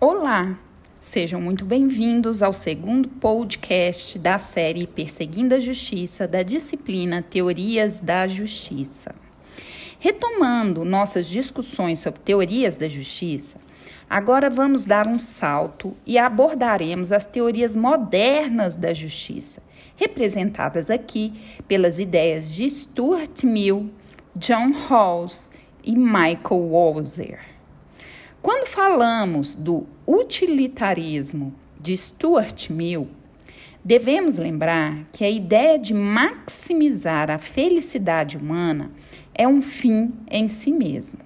Olá, sejam muito bem-vindos ao segundo podcast da série Perseguindo a Justiça da disciplina Teorias da Justiça. Retomando nossas discussões sobre teorias da justiça, agora vamos dar um salto e abordaremos as teorias modernas da justiça, representadas aqui pelas ideias de Stuart Mill, John Rawls e Michael Walzer. Quando falamos do utilitarismo de Stuart Mill, devemos lembrar que a ideia de maximizar a felicidade humana é um fim em si mesmo.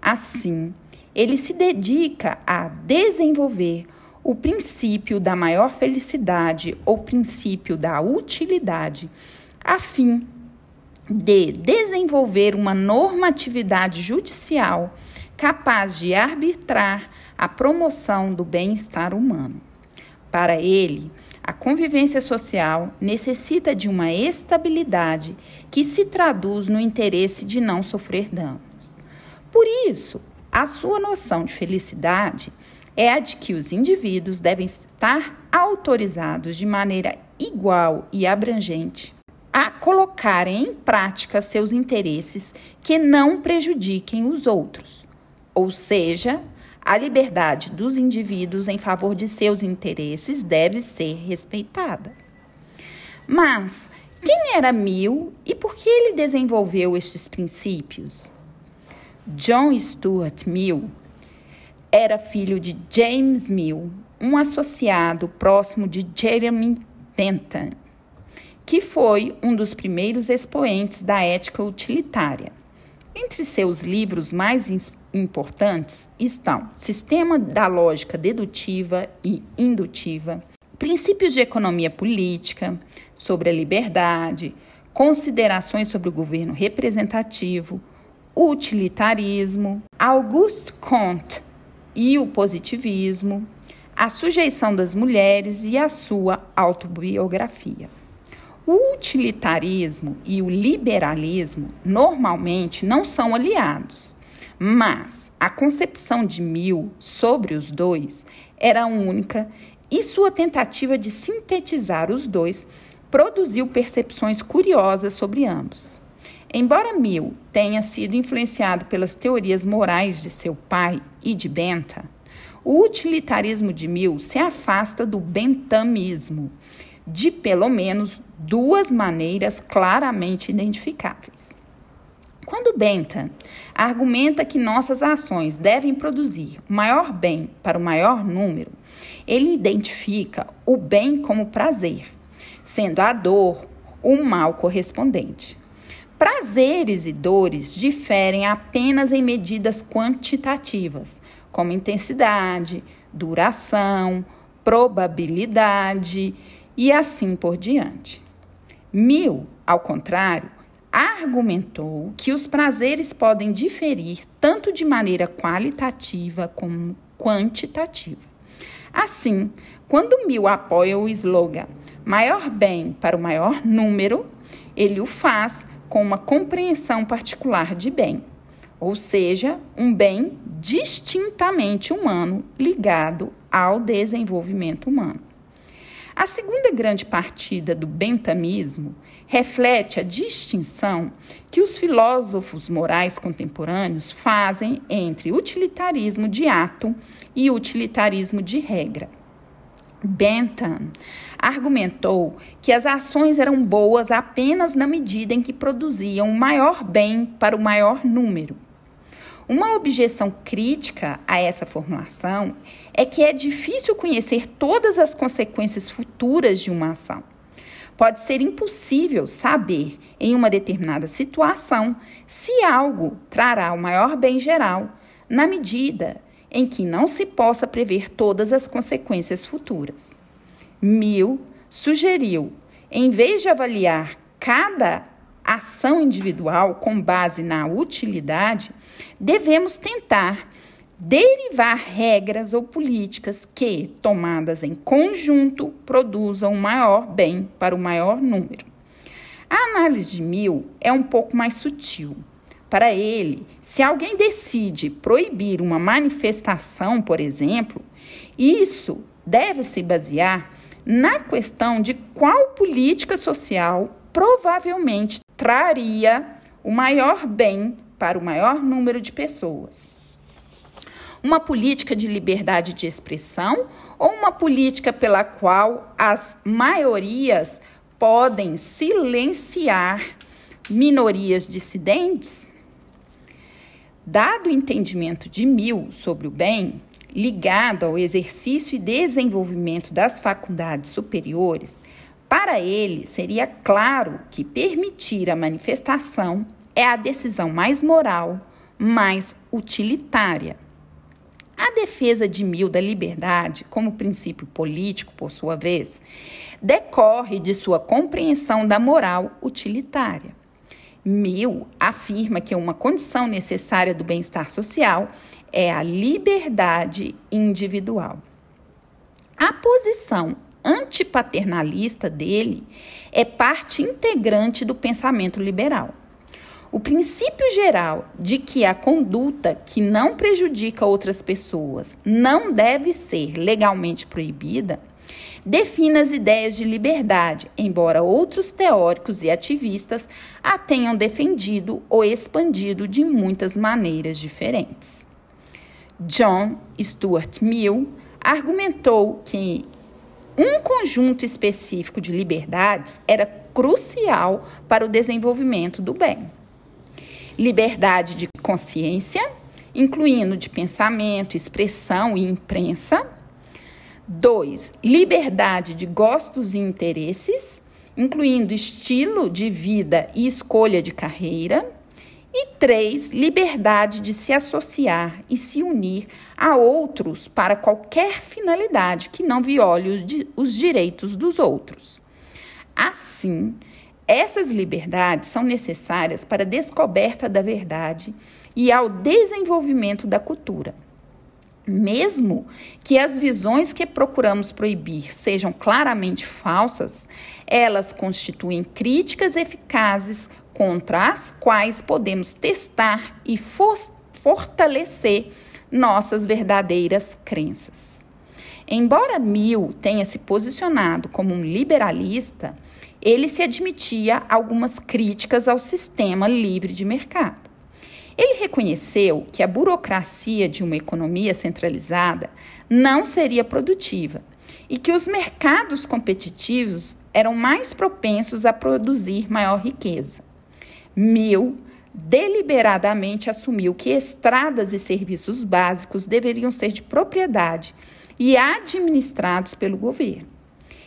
Assim, ele se dedica a desenvolver o princípio da maior felicidade ou princípio da utilidade, a fim de desenvolver uma normatividade judicial capaz de arbitrar a promoção do bem-estar humano. Para ele, a convivência social necessita de uma estabilidade que se traduz no interesse de não sofrer danos. Por isso, a sua noção de felicidade é a de que os indivíduos devem estar autorizados de maneira igual e abrangente a colocarem em prática seus interesses que não prejudiquem os outros ou seja, a liberdade dos indivíduos em favor de seus interesses deve ser respeitada. Mas quem era Mill e por que ele desenvolveu estes princípios? John Stuart Mill era filho de James Mill, um associado próximo de Jeremy Bentham, que foi um dos primeiros expoentes da ética utilitária. Entre seus livros mais importantes estão Sistema da Lógica Dedutiva e Indutiva, Princípios de Economia Política, sobre a liberdade, Considerações sobre o governo representativo, Utilitarismo, Auguste Comte e o Positivismo, A Sujeição das Mulheres e a sua autobiografia. O utilitarismo e o liberalismo normalmente não são aliados, mas a concepção de Mill sobre os dois era única e sua tentativa de sintetizar os dois produziu percepções curiosas sobre ambos. Embora Mill tenha sido influenciado pelas teorias morais de seu pai e de Bentham, o utilitarismo de Mill se afasta do bentamismo de pelo menos duas maneiras claramente identificáveis. Quando Bentham argumenta que nossas ações devem produzir maior bem para o maior número, ele identifica o bem como prazer, sendo a dor o mal correspondente. Prazeres e dores diferem apenas em medidas quantitativas, como intensidade, duração, probabilidade e assim por diante. Mill, ao contrário, argumentou que os prazeres podem diferir tanto de maneira qualitativa como quantitativa. Assim, quando Mill apoia o slogan maior bem para o maior número, ele o faz com uma compreensão particular de bem, ou seja, um bem distintamente humano ligado ao desenvolvimento humano. A segunda grande partida do bentamismo reflete a distinção que os filósofos morais contemporâneos fazem entre utilitarismo de ato e utilitarismo de regra. Bentham argumentou que as ações eram boas apenas na medida em que produziam o maior bem para o maior número. Uma objeção crítica a essa formulação é que é difícil conhecer todas as consequências futuras de uma ação. Pode ser impossível saber, em uma determinada situação, se algo trará o maior bem geral, na medida em que não se possa prever todas as consequências futuras. Mill sugeriu, em vez de avaliar cada ação individual com base na utilidade, devemos tentar derivar regras ou políticas que, tomadas em conjunto, produzam maior bem para o maior número. A análise de Mill é um pouco mais sutil. Para ele, se alguém decide proibir uma manifestação, por exemplo, isso deve se basear na questão de qual política social provavelmente traria o maior bem para o maior número de pessoas. Uma política de liberdade de expressão ou uma política pela qual as maiorias podem silenciar minorias dissidentes? Dado o entendimento de Mill sobre o bem, ligado ao exercício e desenvolvimento das faculdades superiores, para ele seria claro que permitir a manifestação é a decisão mais moral, mais utilitária. A defesa de Mill da liberdade, como princípio político, por sua vez, decorre de sua compreensão da moral utilitária. Mill afirma que uma condição necessária do bem-estar social é a liberdade individual. A posição antipaternalista dele é parte integrante do pensamento liberal. O princípio geral de que a conduta que não prejudica outras pessoas não deve ser legalmente proibida define as ideias de liberdade, embora outros teóricos e ativistas a tenham defendido ou expandido de muitas maneiras diferentes. John Stuart Mill argumentou que um conjunto específico de liberdades era crucial para o desenvolvimento do bem liberdade de consciência, incluindo de pensamento, expressão e imprensa. Dois, liberdade de gostos e interesses, incluindo estilo de vida e escolha de carreira. E três, liberdade de se associar e se unir a outros para qualquer finalidade que não viole os direitos dos outros. Assim, essas liberdades são necessárias para a descoberta da verdade e ao desenvolvimento da cultura. Mesmo que as visões que procuramos proibir sejam claramente falsas, elas constituem críticas eficazes contra as quais podemos testar e fortalecer nossas verdadeiras crenças. Embora Mill tenha se posicionado como um liberalista, ele se admitia algumas críticas ao sistema livre de mercado. Ele reconheceu que a burocracia de uma economia centralizada não seria produtiva e que os mercados competitivos eram mais propensos a produzir maior riqueza. Mill deliberadamente assumiu que estradas e serviços básicos deveriam ser de propriedade e administrados pelo governo.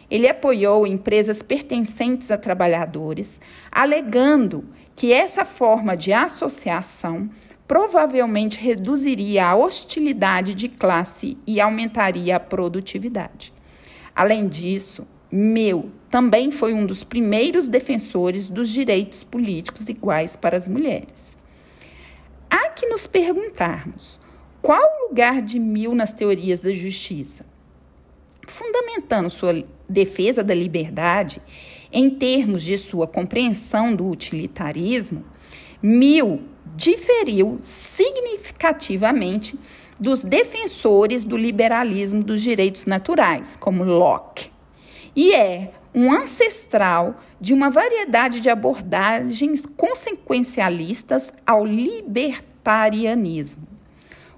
Ele apoiou empresas pertencentes a trabalhadores, alegando que essa forma de associação provavelmente reduziria a hostilidade de classe e aumentaria a produtividade. Além disso, Meu também foi um dos primeiros defensores dos direitos políticos iguais para as mulheres. Há que nos perguntarmos qual o lugar de Mill nas teorias da justiça? fundamentando sua defesa da liberdade em termos de sua compreensão do utilitarismo, Mill diferiu significativamente dos defensores do liberalismo dos direitos naturais, como Locke, e é um ancestral de uma variedade de abordagens consequencialistas ao libertarianismo.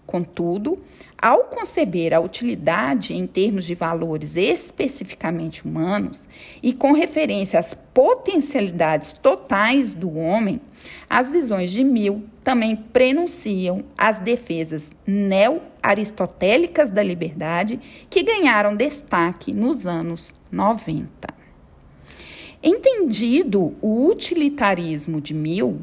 Contudo, ao conceber a utilidade em termos de valores especificamente humanos e com referência às potencialidades totais do homem, as visões de Mill também prenunciam as defesas neo-aristotélicas da liberdade que ganharam destaque nos anos 90. Entendido o utilitarismo de Mill,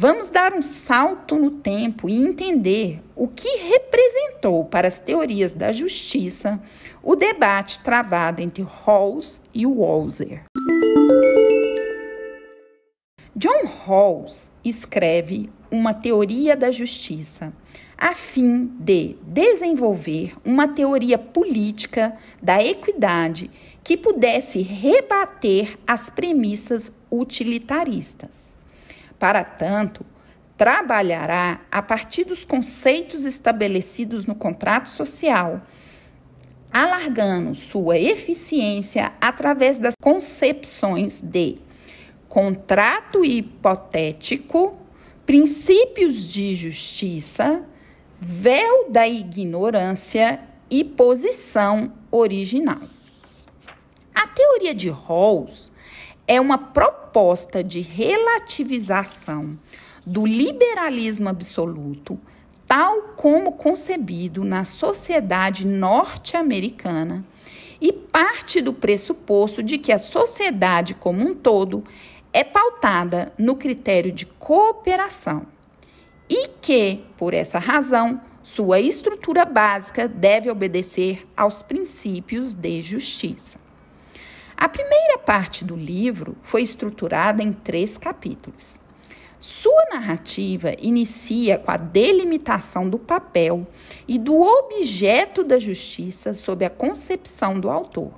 Vamos dar um salto no tempo e entender o que representou para as teorias da justiça o debate travado entre Rawls e Walzer. John Rawls escreve uma teoria da justiça a fim de desenvolver uma teoria política da equidade que pudesse rebater as premissas utilitaristas. Para tanto, trabalhará a partir dos conceitos estabelecidos no contrato social, alargando sua eficiência através das concepções de contrato hipotético, princípios de justiça, véu da ignorância e posição original. A teoria de Rawls é uma proposta de relativização do liberalismo absoluto, tal como concebido na sociedade norte-americana, e parte do pressuposto de que a sociedade como um todo é pautada no critério de cooperação e que, por essa razão, sua estrutura básica deve obedecer aos princípios de justiça. A primeira parte do livro foi estruturada em três capítulos. Sua narrativa inicia com a delimitação do papel e do objeto da justiça sob a concepção do autor.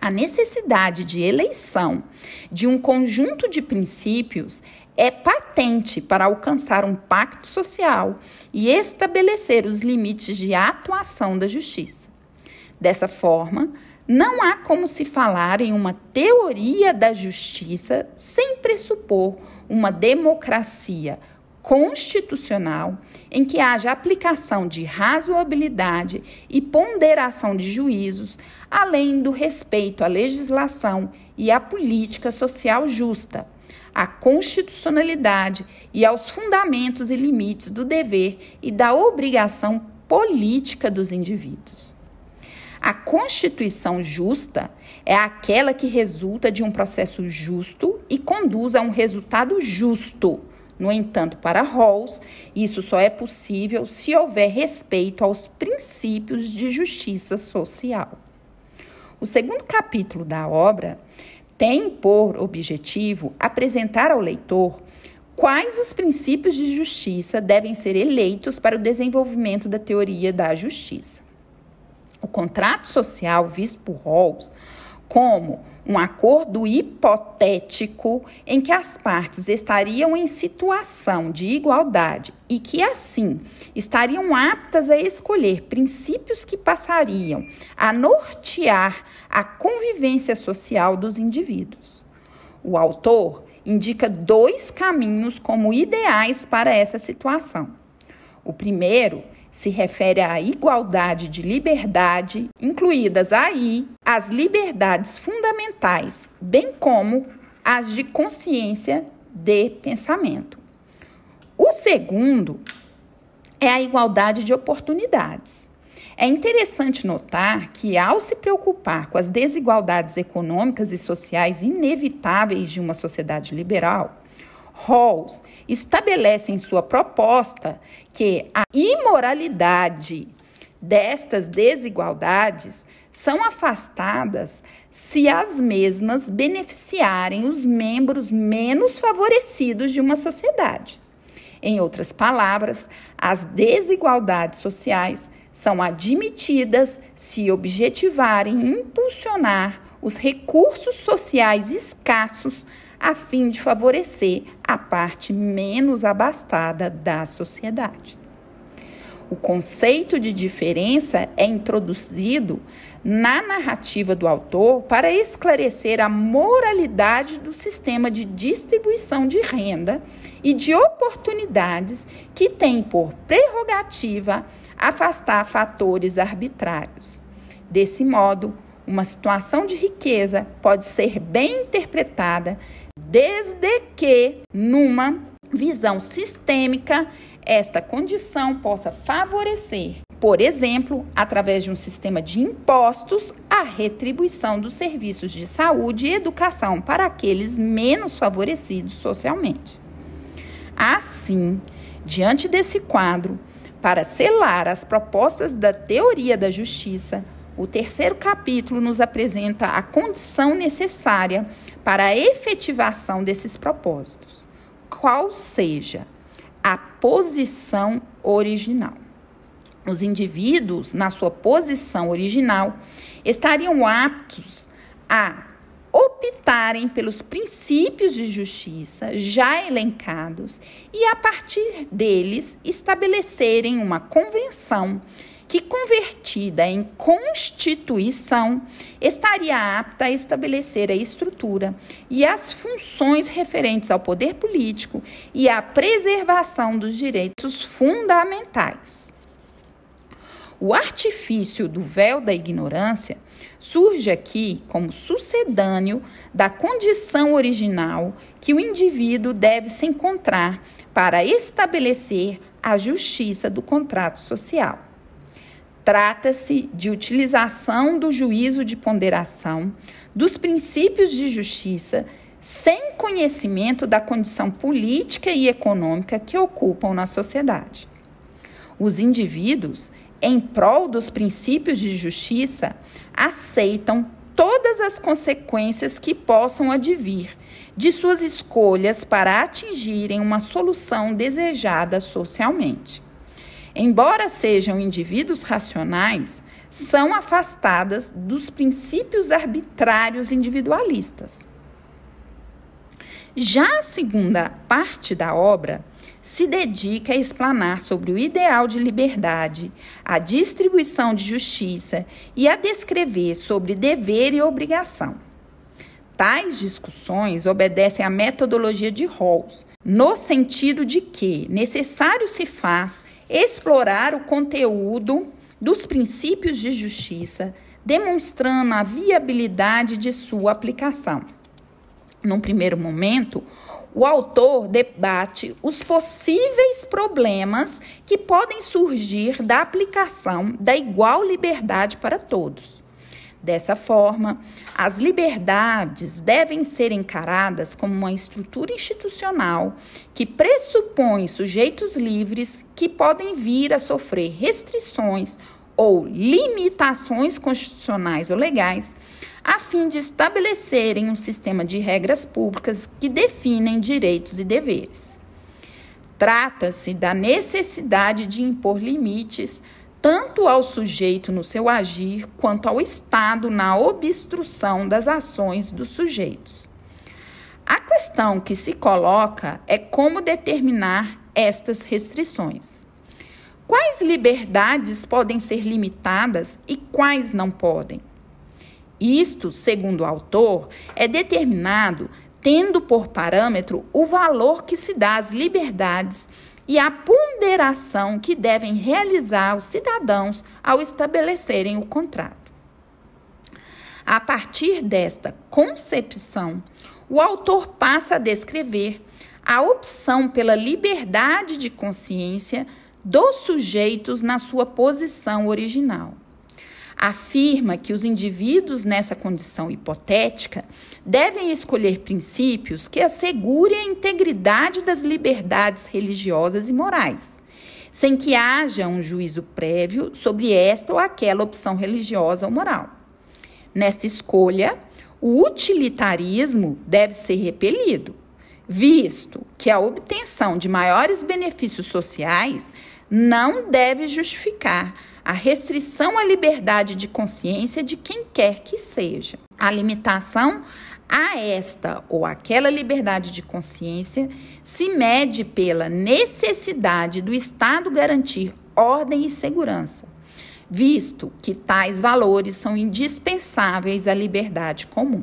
A necessidade de eleição de um conjunto de princípios é patente para alcançar um pacto social e estabelecer os limites de atuação da justiça. Dessa forma, não há como se falar em uma teoria da justiça sem pressupor uma democracia constitucional em que haja aplicação de razoabilidade e ponderação de juízos, além do respeito à legislação e à política social justa, à constitucionalidade e aos fundamentos e limites do dever e da obrigação política dos indivíduos. A Constituição justa é aquela que resulta de um processo justo e conduz a um resultado justo. No entanto, para Rawls, isso só é possível se houver respeito aos princípios de justiça social. O segundo capítulo da obra tem por objetivo apresentar ao leitor quais os princípios de justiça devem ser eleitos para o desenvolvimento da teoria da justiça o contrato social visto por Rawls como um acordo hipotético em que as partes estariam em situação de igualdade e que, assim, estariam aptas a escolher princípios que passariam a nortear a convivência social dos indivíduos. O autor indica dois caminhos como ideais para essa situação. O primeiro se refere à igualdade de liberdade, incluídas aí as liberdades fundamentais, bem como as de consciência de pensamento. O segundo é a igualdade de oportunidades. É interessante notar que, ao se preocupar com as desigualdades econômicas e sociais inevitáveis de uma sociedade liberal, Rawls estabelece em sua proposta que a imoralidade destas desigualdades são afastadas se as mesmas beneficiarem os membros menos favorecidos de uma sociedade. Em outras palavras, as desigualdades sociais são admitidas se objetivarem impulsionar os recursos sociais escassos a fim de favorecer a parte menos abastada da sociedade. O conceito de diferença é introduzido na narrativa do autor para esclarecer a moralidade do sistema de distribuição de renda e de oportunidades que tem por prerrogativa afastar fatores arbitrários. Desse modo, uma situação de riqueza pode ser bem interpretada desde que, numa visão sistêmica, esta condição possa favorecer, por exemplo, através de um sistema de impostos, a retribuição dos serviços de saúde e educação para aqueles menos favorecidos socialmente. Assim, diante desse quadro, para selar as propostas da teoria da justiça, o terceiro capítulo nos apresenta a condição necessária para a efetivação desses propósitos, qual seja a posição original. Os indivíduos, na sua posição original, estariam aptos a optarem pelos princípios de justiça já elencados e, a partir deles, estabelecerem uma convenção que, convertida em Constituição, estaria apta a estabelecer a estrutura e as funções referentes ao poder político e à preservação dos direitos fundamentais. O artifício do véu da ignorância surge aqui como sucedâneo da condição original que o indivíduo deve se encontrar para estabelecer a justiça do contrato social. Trata-se de utilização do juízo de ponderação dos princípios de justiça sem conhecimento da condição política e econômica que ocupam na sociedade. Os indivíduos, em prol dos princípios de justiça, aceitam todas as consequências que possam advir de suas escolhas para atingirem uma solução desejada socialmente embora sejam indivíduos racionais, são afastadas dos princípios arbitrários individualistas. Já a segunda parte da obra se dedica a explanar sobre o ideal de liberdade, a distribuição de justiça e a descrever sobre dever e obrigação. Tais discussões obedecem à metodologia de Rawls, no sentido de que necessário se faz explorar o conteúdo dos princípios de justiça, demonstrando a viabilidade de sua aplicação. Num primeiro momento, o autor debate os possíveis problemas que podem surgir da aplicação da igual liberdade para todos. Dessa forma, as liberdades devem ser encaradas como uma estrutura institucional que pressupõe sujeitos livres que podem vir a sofrer restrições ou limitações constitucionais ou legais, a fim de estabelecerem um sistema de regras públicas que definem direitos e deveres. Trata-se da necessidade de impor limites tanto ao sujeito no seu agir, quanto ao Estado na obstrução das ações dos sujeitos. A questão que se coloca é como determinar estas restrições. Quais liberdades podem ser limitadas e quais não podem? Isto, segundo o autor, é determinado tendo por parâmetro o valor que se dá às liberdades e a ponderação que devem realizar os cidadãos ao estabelecerem o contrato. A partir desta concepção, o autor passa a descrever a opção pela liberdade de consciência dos sujeitos na sua posição original afirma que os indivíduos nessa condição hipotética devem escolher princípios que assegurem a integridade das liberdades religiosas e morais, sem que haja um juízo prévio sobre esta ou aquela opção religiosa ou moral. Nesta escolha, o utilitarismo deve ser repelido, visto que a obtenção de maiores benefícios sociais não deve justificar a restrição à liberdade de consciência de quem quer que seja. A limitação a esta ou aquela liberdade de consciência se mede pela necessidade do Estado garantir ordem e segurança, visto que tais valores são indispensáveis à liberdade comum.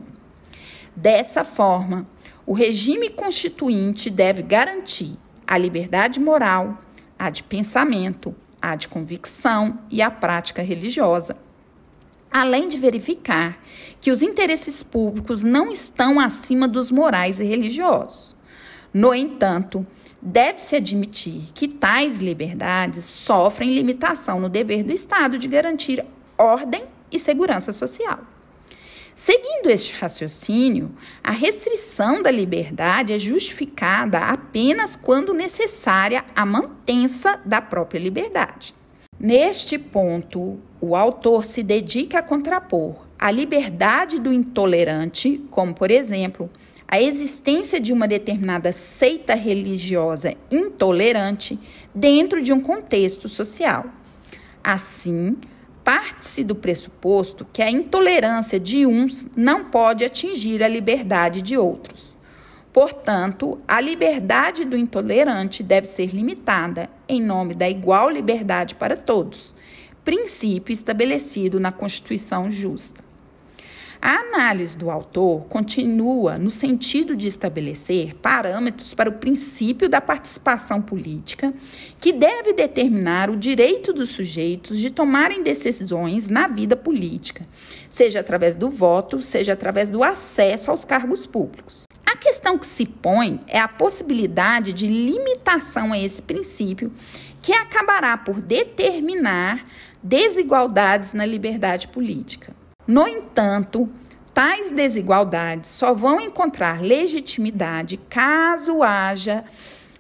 Dessa forma, o regime constituinte deve garantir a liberdade moral, a de pensamento, a de convicção e a prática religiosa. Além de verificar que os interesses públicos não estão acima dos morais e religiosos. No entanto, deve-se admitir que tais liberdades sofrem limitação no dever do Estado de garantir ordem e segurança social. Seguindo este raciocínio, a restrição da liberdade é justificada apenas quando necessária a mantença da própria liberdade. Neste ponto, o autor se dedica a contrapor a liberdade do intolerante, como, por exemplo, a existência de uma determinada seita religiosa intolerante dentro de um contexto social. Assim, parte-se do pressuposto que a intolerância de uns não pode atingir a liberdade de outros. Portanto, a liberdade do intolerante deve ser limitada em nome da igual liberdade para todos, princípio estabelecido na Constituição Justa. A análise do autor continua no sentido de estabelecer parâmetros para o princípio da participação política, que deve determinar o direito dos sujeitos de tomarem decisões na vida política, seja através do voto, seja através do acesso aos cargos públicos. A questão que se põe é a possibilidade de limitação a esse princípio, que acabará por determinar desigualdades na liberdade política. No entanto, tais desigualdades só vão encontrar legitimidade caso haja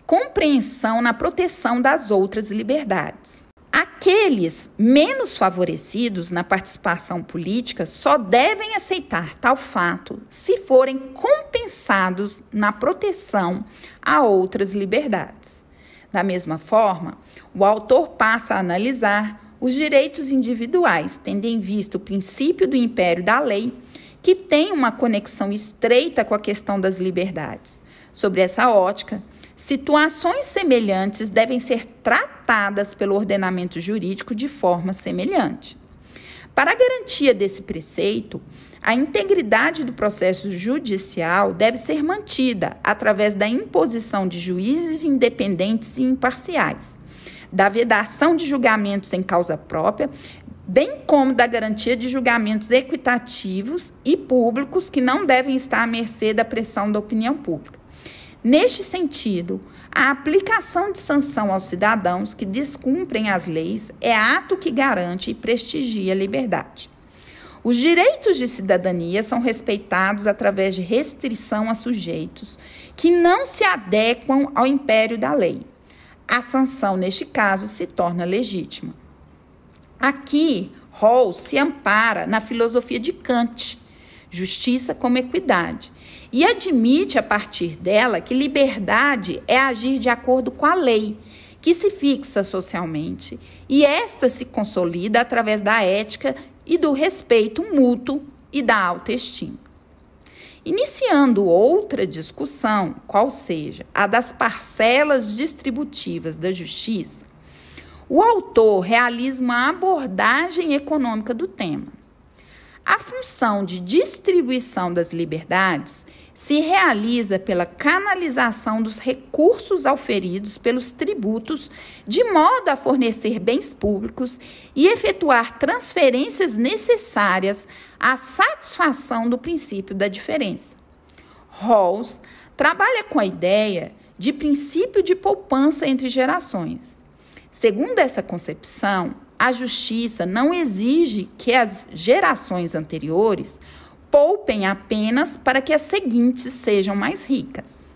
compreensão na proteção das outras liberdades. Aqueles menos favorecidos na participação política só devem aceitar tal fato se forem compensados na proteção a outras liberdades. Da mesma forma, o autor passa a analisar os direitos individuais, tendo em vista o princípio do império da lei, que tem uma conexão estreita com a questão das liberdades. Sobre essa ótica, situações semelhantes devem ser tratadas pelo ordenamento jurídico de forma semelhante. Para a garantia desse preceito, a integridade do processo judicial deve ser mantida através da imposição de juízes independentes e imparciais da vedação de julgamentos em causa própria, bem como da garantia de julgamentos equitativos e públicos que não devem estar à mercê da pressão da opinião pública. Neste sentido, a aplicação de sanção aos cidadãos que descumprem as leis é ato que garante e prestigia a liberdade. Os direitos de cidadania são respeitados através de restrição a sujeitos que não se adequam ao império da lei a sanção, neste caso, se torna legítima. Aqui, Rawls se ampara na filosofia de Kant, justiça como equidade, e admite a partir dela que liberdade é agir de acordo com a lei, que se fixa socialmente, e esta se consolida através da ética e do respeito mútuo e da autoestima. Iniciando outra discussão, qual seja a das parcelas distributivas da justiça, o autor realiza uma abordagem econômica do tema. A função de distribuição das liberdades se realiza pela canalização dos recursos auferidos pelos tributos, de modo a fornecer bens públicos e efetuar transferências necessárias à satisfação do princípio da diferença. Rawls trabalha com a ideia de princípio de poupança entre gerações. Segundo essa concepção, a justiça não exige que as gerações anteriores poupem apenas para que as seguintes sejam mais ricas.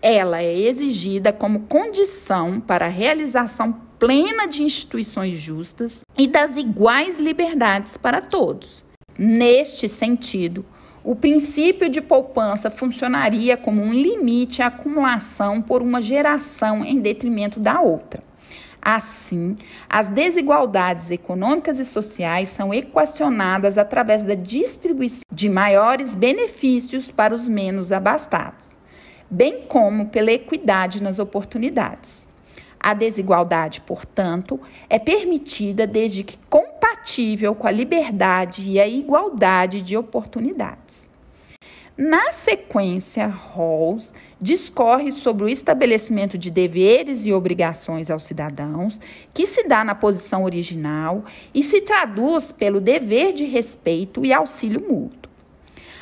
Ela é exigida como condição para a realização plena de instituições justas e das iguais liberdades para todos. Neste sentido, o princípio de poupança funcionaria como um limite à acumulação por uma geração em detrimento da outra. Assim, as desigualdades econômicas e sociais são equacionadas através da distribuição de maiores benefícios para os menos abastados, bem como pela equidade nas oportunidades. A desigualdade, portanto, é permitida desde que compatível com a liberdade e a igualdade de oportunidades. Na sequência, Rawls discorre sobre o estabelecimento de deveres e obrigações aos cidadãos, que se dá na posição original e se traduz pelo dever de respeito e auxílio mútuo.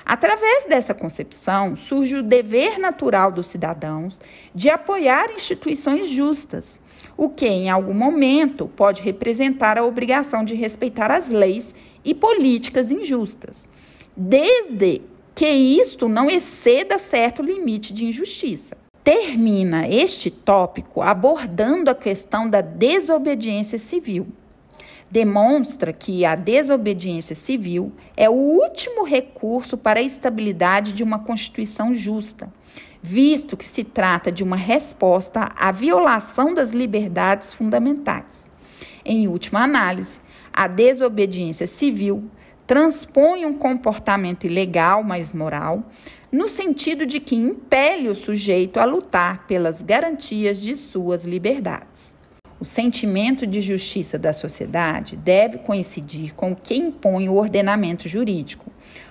Através dessa concepção, surge o dever natural dos cidadãos de apoiar instituições justas, o que, em algum momento, pode representar a obrigação de respeitar as leis e políticas injustas, desde que isto não exceda certo limite de injustiça. Termina este tópico abordando a questão da desobediência civil. Demonstra que a desobediência civil é o último recurso para a estabilidade de uma Constituição justa, visto que se trata de uma resposta à violação das liberdades fundamentais. Em última análise, a desobediência civil transpõe um comportamento ilegal, mas moral, no sentido de que impele o sujeito a lutar pelas garantias de suas liberdades. O sentimento de justiça da sociedade deve coincidir com o que impõe o ordenamento jurídico,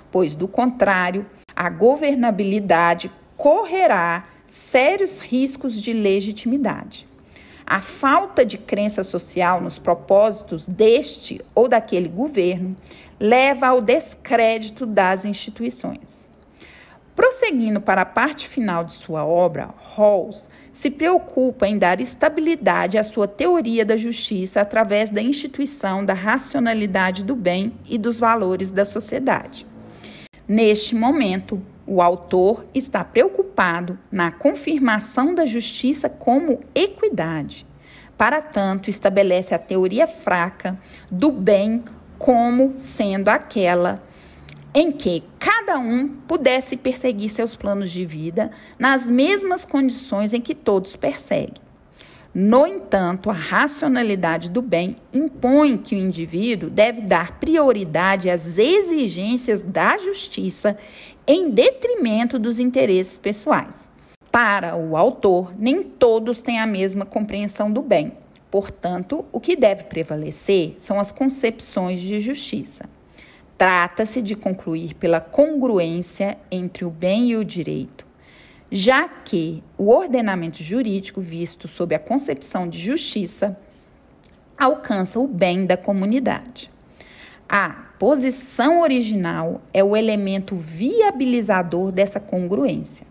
pois, do contrário, a governabilidade correrá sérios riscos de legitimidade. A falta de crença social nos propósitos deste ou daquele governo leva ao descrédito das instituições. Prosseguindo para a parte final de sua obra, Rawls se preocupa em dar estabilidade à sua teoria da justiça através da instituição da racionalidade do bem e dos valores da sociedade. Neste momento, o autor está preocupado na confirmação da justiça como equidade. Para tanto, estabelece a teoria fraca do bem como sendo aquela em que cada um pudesse perseguir seus planos de vida nas mesmas condições em que todos perseguem. No entanto, a racionalidade do bem impõe que o indivíduo deve dar prioridade às exigências da justiça em detrimento dos interesses pessoais. Para o autor, nem todos têm a mesma compreensão do bem. Portanto, o que deve prevalecer são as concepções de justiça. Trata-se de concluir pela congruência entre o bem e o direito, já que o ordenamento jurídico, visto sob a concepção de justiça, alcança o bem da comunidade. A posição original é o elemento viabilizador dessa congruência.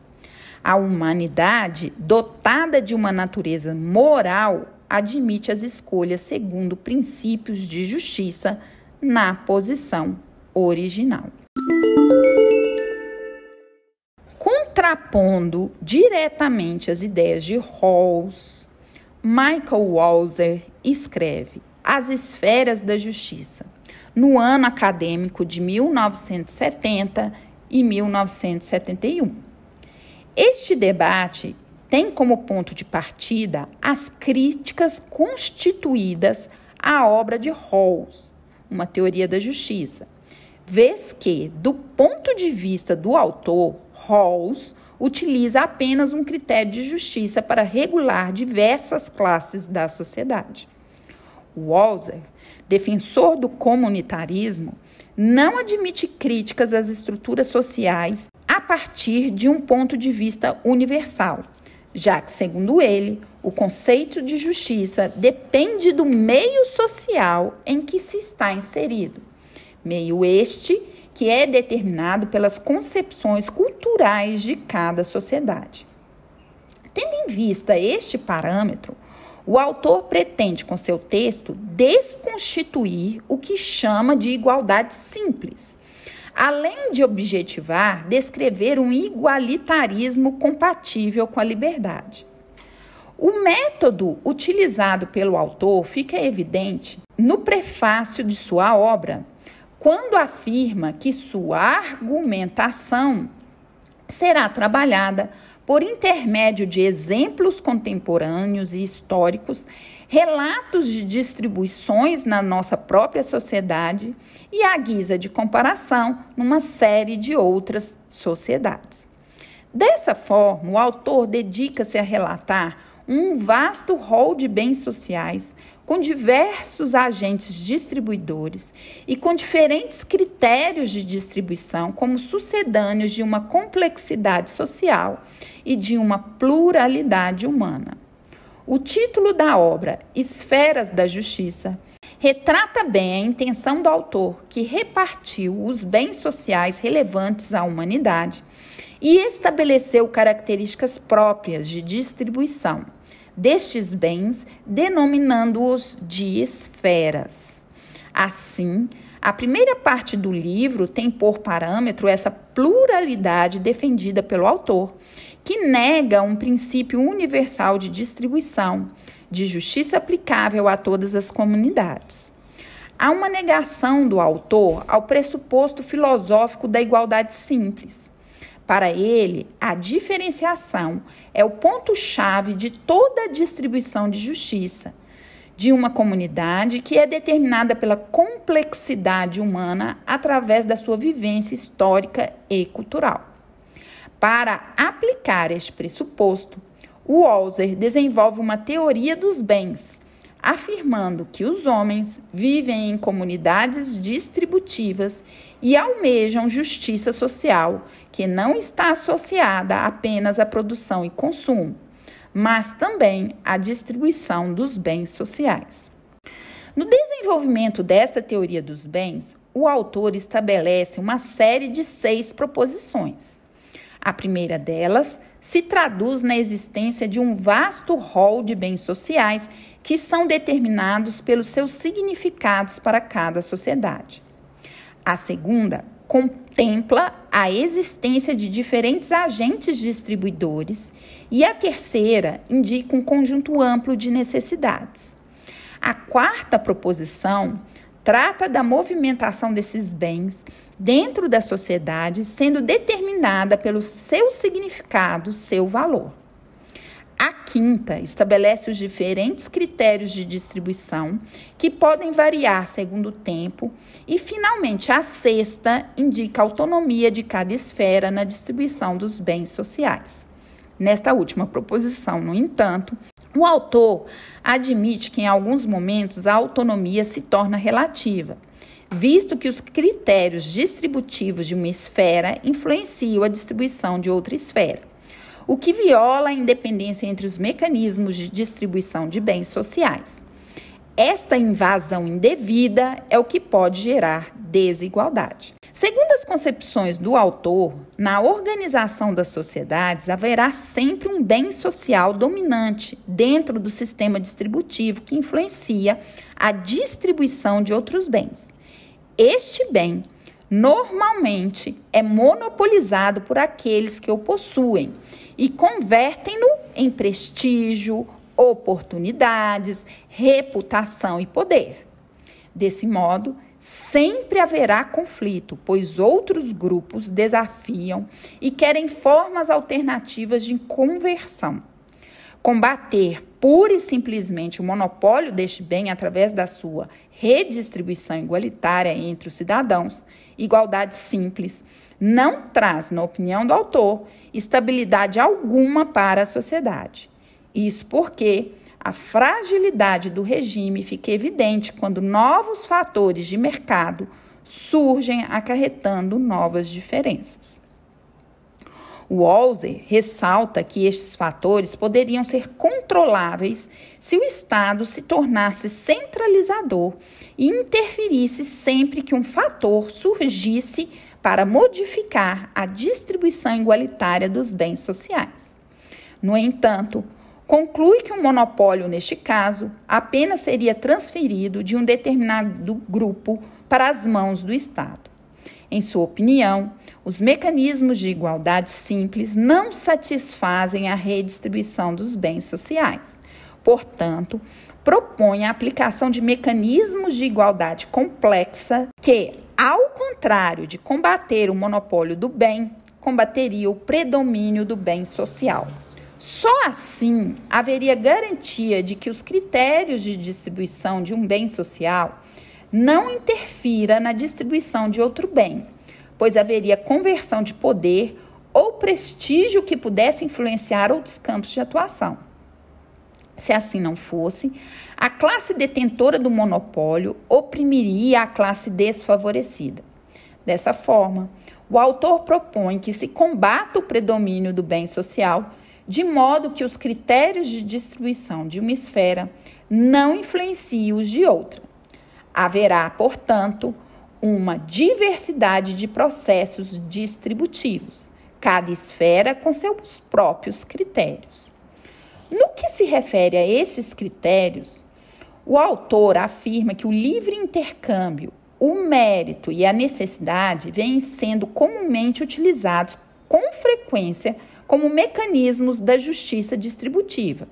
A humanidade, dotada de uma natureza moral, admite as escolhas segundo princípios de justiça na posição original. Contrapondo diretamente as ideias de Rawls, Michael Walzer escreve As Esferas da Justiça, no ano acadêmico de 1970 e 1971. Este debate tem como ponto de partida as críticas constituídas à obra de Rawls, uma teoria da justiça, vez que, do ponto de vista do autor, Rawls utiliza apenas um critério de justiça para regular diversas classes da sociedade. Walzer, defensor do comunitarismo, não admite críticas às estruturas sociais a partir de um ponto de vista universal, já que, segundo ele, o conceito de justiça depende do meio social em que se está inserido meio este que é determinado pelas concepções culturais de cada sociedade. Tendo em vista este parâmetro, o autor pretende, com seu texto, desconstituir o que chama de igualdade simples, além de objetivar descrever um igualitarismo compatível com a liberdade. O método utilizado pelo autor fica evidente no prefácio de sua obra, quando afirma que sua argumentação será trabalhada por intermédio de exemplos contemporâneos e históricos, relatos de distribuições na nossa própria sociedade e à guisa de comparação numa série de outras sociedades. Dessa forma, o autor dedica-se a relatar um vasto rol de bens sociais com diversos agentes distribuidores e com diferentes critérios de distribuição, como sucedâneos de uma complexidade social e de uma pluralidade humana. O título da obra, Esferas da Justiça, retrata bem a intenção do autor, que repartiu os bens sociais relevantes à humanidade e estabeleceu características próprias de distribuição destes bens, denominando-os de esferas. Assim, a primeira parte do livro tem por parâmetro essa pluralidade defendida pelo autor, que nega um princípio universal de distribuição, de justiça aplicável a todas as comunidades. Há uma negação do autor ao pressuposto filosófico da igualdade simples para ele, a diferenciação é o ponto-chave de toda a distribuição de justiça, de uma comunidade que é determinada pela complexidade humana através da sua vivência histórica e cultural. Para aplicar este pressuposto, o Walzer desenvolve uma teoria dos bens, afirmando que os homens vivem em comunidades distributivas e almejam justiça social, que não está associada apenas à produção e consumo mas também a distribuição dos bens sociais. No desenvolvimento desta teoria dos bens, o autor estabelece uma série de seis proposições. A primeira delas se traduz na existência de um vasto rol de bens sociais que são determinados pelos seus significados para cada sociedade. A segunda contempla a existência de diferentes agentes distribuidores e a terceira indica um conjunto amplo de necessidades. A quarta proposição trata da movimentação desses bens dentro da sociedade, sendo determinada pelo seu significado, seu valor. A quinta estabelece os diferentes critérios de distribuição, que podem variar segundo o tempo. E, finalmente, a sexta indica a autonomia de cada esfera na distribuição dos bens sociais. Nesta última proposição, no entanto, o autor admite que, em alguns momentos, a autonomia se torna relativa, visto que os critérios distributivos de uma esfera influenciam a distribuição de outra esfera o que viola a independência entre os mecanismos de distribuição de bens sociais. Esta invasão indevida é o que pode gerar desigualdade. Segundo as concepções do autor, na organização das sociedades haverá sempre um bem social dominante dentro do sistema distributivo que influencia a distribuição de outros bens. Este bem normalmente é monopolizado por aqueles que o possuem e convertem-no em prestígio, oportunidades, reputação e poder. Desse modo, sempre haverá conflito, pois outros grupos desafiam e querem formas alternativas de conversão. Combater pura e simplesmente o monopólio deste bem através da sua redistribuição igualitária entre os cidadãos, igualdade simples, não traz, na opinião do autor, estabilidade alguma para a sociedade. Isso porque a fragilidade do regime fica evidente quando novos fatores de mercado surgem acarretando novas diferenças. Walzer ressalta que estes fatores poderiam ser controláveis se o Estado se tornasse centralizador e interferisse sempre que um fator surgisse para modificar a distribuição igualitária dos bens sociais. No entanto, conclui que o um monopólio, neste caso, apenas seria transferido de um determinado grupo para as mãos do Estado. Em sua opinião, os mecanismos de igualdade simples não satisfazem a redistribuição dos bens sociais. Portanto, propõe a aplicação de mecanismos de igualdade complexa que, ao contrário de combater o monopólio do bem, combateria o predomínio do bem social. Só assim haveria garantia de que os critérios de distribuição de um bem social não interfira na distribuição de outro bem, pois haveria conversão de poder ou prestígio que pudesse influenciar outros campos de atuação. Se assim não fosse, a classe detentora do monopólio oprimiria a classe desfavorecida. Dessa forma, o autor propõe que se combata o predomínio do bem social de modo que os critérios de distribuição de uma esfera não influenciem os de outra. Haverá, portanto, uma diversidade de processos distributivos, cada esfera com seus próprios critérios. No que se refere a estes critérios, o autor afirma que o livre intercâmbio, o mérito e a necessidade vêm sendo comumente utilizados com frequência como mecanismos da justiça distributiva.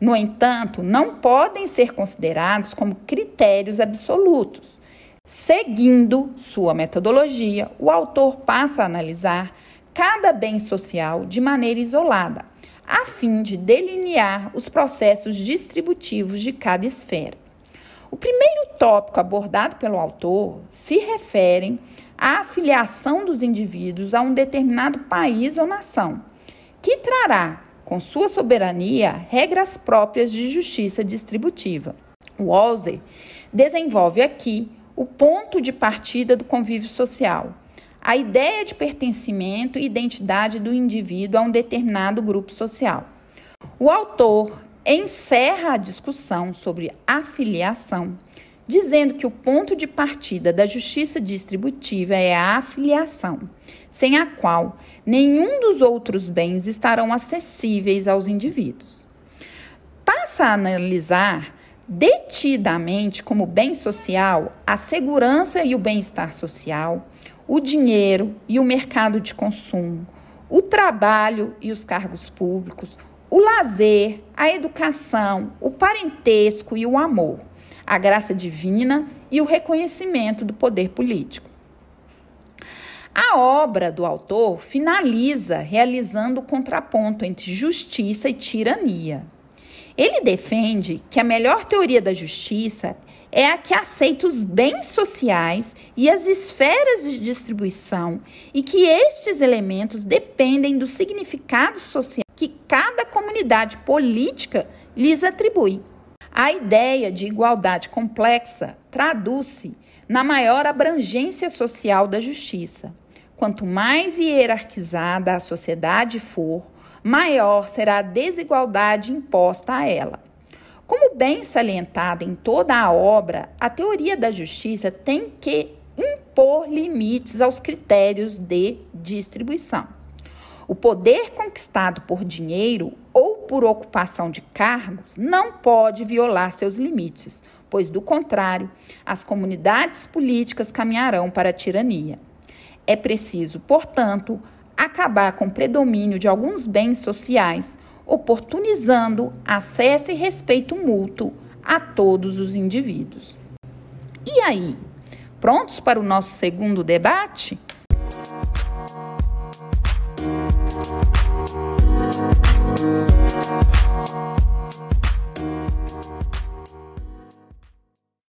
No entanto, não podem ser considerados como critérios absolutos. Seguindo sua metodologia, o autor passa a analisar cada bem social de maneira isolada, a fim de delinear os processos distributivos de cada esfera. O primeiro tópico abordado pelo autor se refere à afiliação dos indivíduos a um determinado país ou nação, que trará, com sua soberania, regras próprias de justiça distributiva. Walzer desenvolve aqui o ponto de partida do convívio social, a ideia de pertencimento e identidade do indivíduo a um determinado grupo social. O autor encerra a discussão sobre afiliação, dizendo que o ponto de partida da justiça distributiva é a afiliação, sem a qual nenhum dos outros bens estarão acessíveis aos indivíduos. Passa a analisar detidamente como bem social a segurança e o bem-estar social, o dinheiro e o mercado de consumo, o trabalho e os cargos públicos, o lazer, a educação, o parentesco e o amor, a graça divina e o reconhecimento do poder político. A obra do autor finaliza realizando o contraponto entre justiça e tirania. Ele defende que a melhor teoria da justiça é a que aceita os bens sociais e as esferas de distribuição e que estes elementos dependem do significado social que cada comunidade política lhes atribui. A ideia de igualdade complexa traduz-se na maior abrangência social da justiça. Quanto mais hierarquizada a sociedade for, maior será a desigualdade imposta a ela. Como bem salientada em toda a obra, a teoria da justiça tem que impor limites aos critérios de distribuição. O poder conquistado por dinheiro ou por ocupação de cargos não pode violar seus limites, pois, do contrário, as comunidades políticas caminharão para a tirania. É preciso, portanto, acabar com o predomínio de alguns bens sociais, oportunizando acesso e respeito mútuo a todos os indivíduos. E aí, prontos para o nosso segundo debate?